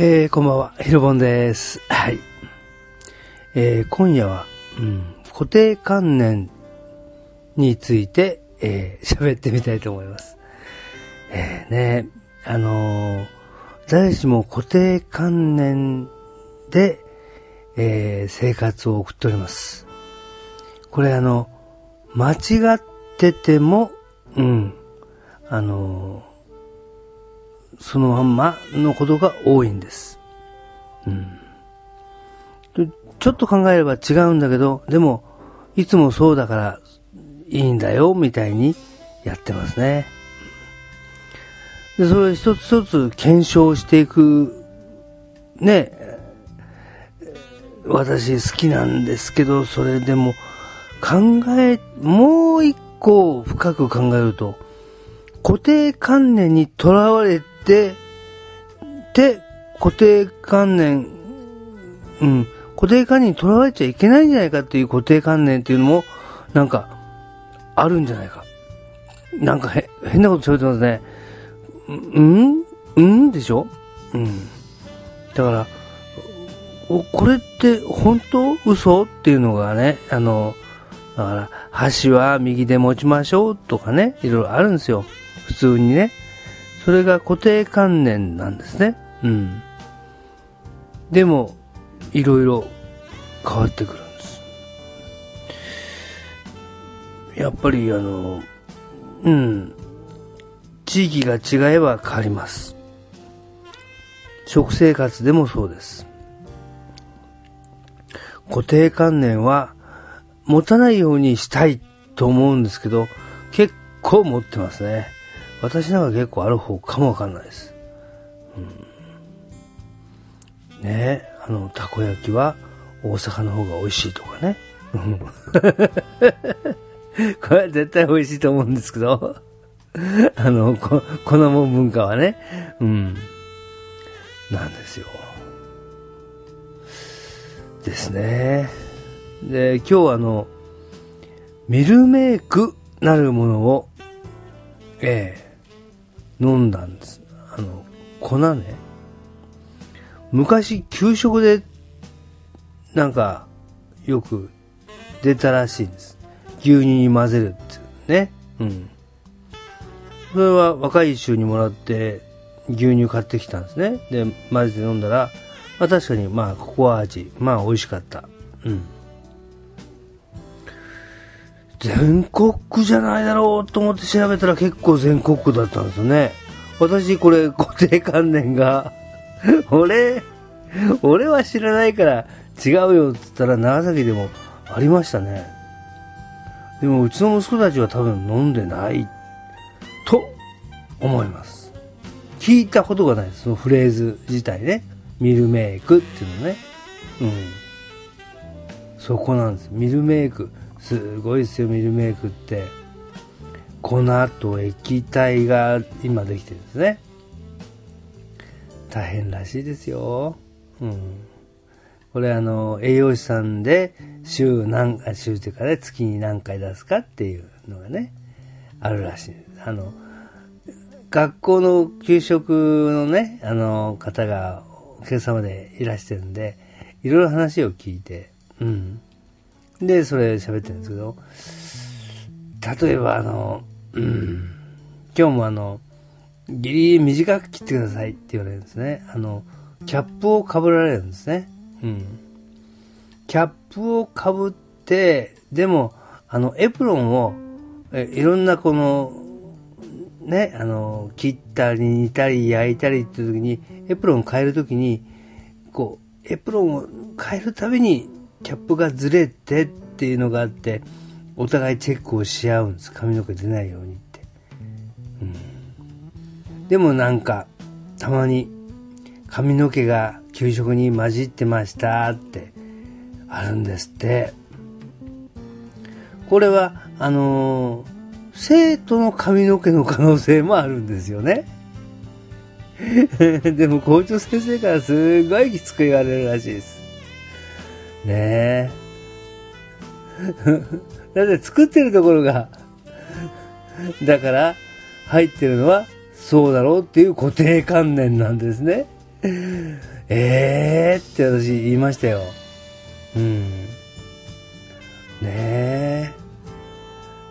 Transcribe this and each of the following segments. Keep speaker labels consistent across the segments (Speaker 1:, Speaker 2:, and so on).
Speaker 1: えー、こんばんは、ひろぼんです。はい。えー、今夜は、うん、固定観念について、えー、喋ってみたいと思います。えー、ね、あのー誰しも固定観念で、えー、生活を送っております。これあの、間違ってても、うん、あのそのまんまのことが多いんです。うん。ちょっと考えれば違うんだけど、でも、いつもそうだからいいんだよ、みたいにやってますね。で、それを一つ一つ検証していく、ね、私好きなんですけど、それでも考え、もう一個深く考えると、固定観念にとらわれて、で、固定観念、うん、固定観念にとらわれちゃいけないんじゃないかっていう固定観念っていうのも、なんか、あるんじゃないか。なんかへ、変なこと喋ってますね。うんんでしょ？うん。だから、これって本当嘘？っていうのがね、あの、だから、箸は右で持ちましょうとかね、いろいろあるんですよ。普通にね。それが固定観念なんですね。うん。でも、いろいろ変わってくるんです。やっぱり、あの、うん。地域が違えば変わります。食生活でもそうです。固定観念は持たないようにしたいと思うんですけど、結構持ってますね。私なんか結構ある方かもわかんないです。うん、ねえ、あの、たこ焼きは大阪の方が美味しいとかね。これは絶対美味しいと思うんですけど、あの、こ、粉も文化はね、うん、なんですよ。ですね。で、今日はあの、ミルメイクなるものを、ええ飲んだんです。あの、粉ね。昔、給食で、なんか、よく出たらしいんです。牛乳に混ぜるっていうね。うん。それは若い衆にもらって、牛乳買ってきたんですね。で、混ぜて飲んだら、まあ確かに、まあ、ココア味、まあ美味しかった。うん。全国区じゃないだろうと思って調べたら結構全国区だったんですよね。私これ固定観念が、俺、俺は知らないから違うよって言ったら長崎でもありましたね。でもうちの息子たちは多分飲んでないと思います。聞いたことがないです。そのフレーズ自体ね。ミルメイクっていうのね。うん。そこなんです。ミルメイク。すごいですよ、ミルメイクって。粉と液体が今できてるんですね。大変らしいですよ。うん。これあの、栄養士さんで週何、あ週っていうかね、月に何回出すかっていうのがね、あるらしい。あの、学校の給食のね、あの、方がお客様でいらしてるんで、いろいろ話を聞いて、うん。で、それ喋ってるんですけど、例えばあの、うん、今日もあの、ギリギリ短く切ってくださいって言われるんですね。あの、キャップを被られるんですね。うん。キャップを被って、でも、あの、エプロンを、えいろんなこの、ね、あの、切ったり煮たり焼いたりっていう時に、エプロンを変える時に、こう、エプロンを変えるたびに、キャップがずれてっていうのがあって、お互いチェックをし合うんです。髪の毛出ないようにって。うん、でもなんか、たまに髪の毛が給食に混じってましたってあるんですって。これは、あのー生徒の髪の毛の可能性もあるんですよね。でも校長先生からすごいきつく言われるらしいです。ねえ。だって作ってるところが、だから入ってるのはそうだろうっていう固定観念なんですね。えーって私言いましたよ。うん。ねえ。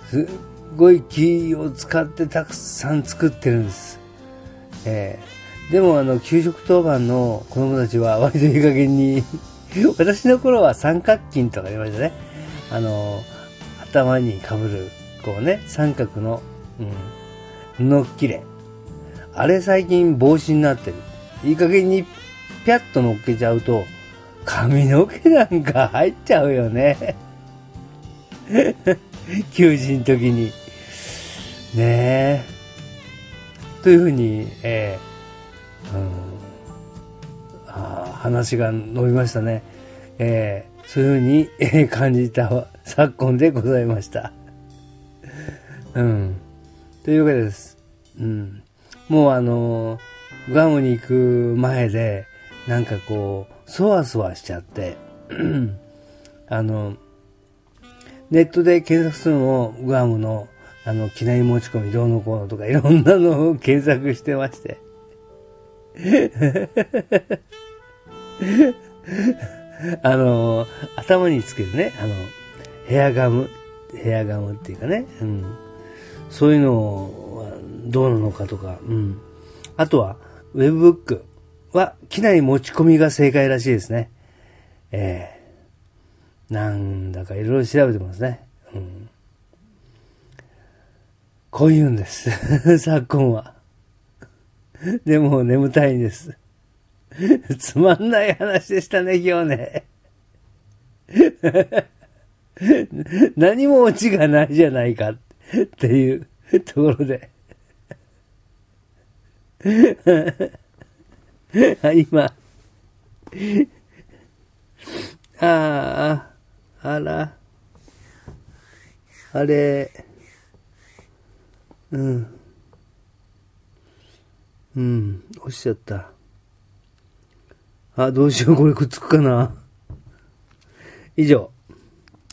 Speaker 1: すっごい木を使ってたくさん作ってるんです。えー、でもあの、給食当番の子供たちは割といい加減に私の頃は三角巾とかありましたね。あの、頭に被る、こうね、三角の、うん、布切れ。あれ最近帽子になってる。いい加減にピャッと乗っけちゃうと、髪の毛なんか入っちゃうよね。求人時に。ねえ。というふうに、えー、うん、話が伸びましたね。えー、そういうふうに、え、感じた昨今でございました。うん。というわけです。うん。もうあのー、グアムに行く前で、なんかこう、そわそわしちゃって、あの、ネットで検索するのも、グアムの、あの、機内持ち込みどうのこうのとかいろんなのを検索してまして。あの、頭につけるね、あの、ヘアガム、ヘアガムっていうかね、うん。そういうのはどうなのかとか、うん。あとは、ウェブブックは、機内持ち込みが正解らしいですね。ええなんだかいろいろ調べてますね。うん。こう言うんです。昨今は。でも眠たいんです。つまんない話でしたね、今日ね。何もオチがないじゃないかっていうところで。今、ああ、あら、あれ、うん、うん、落ちちゃった。あ、どうしよう、これくっつくかな。以上。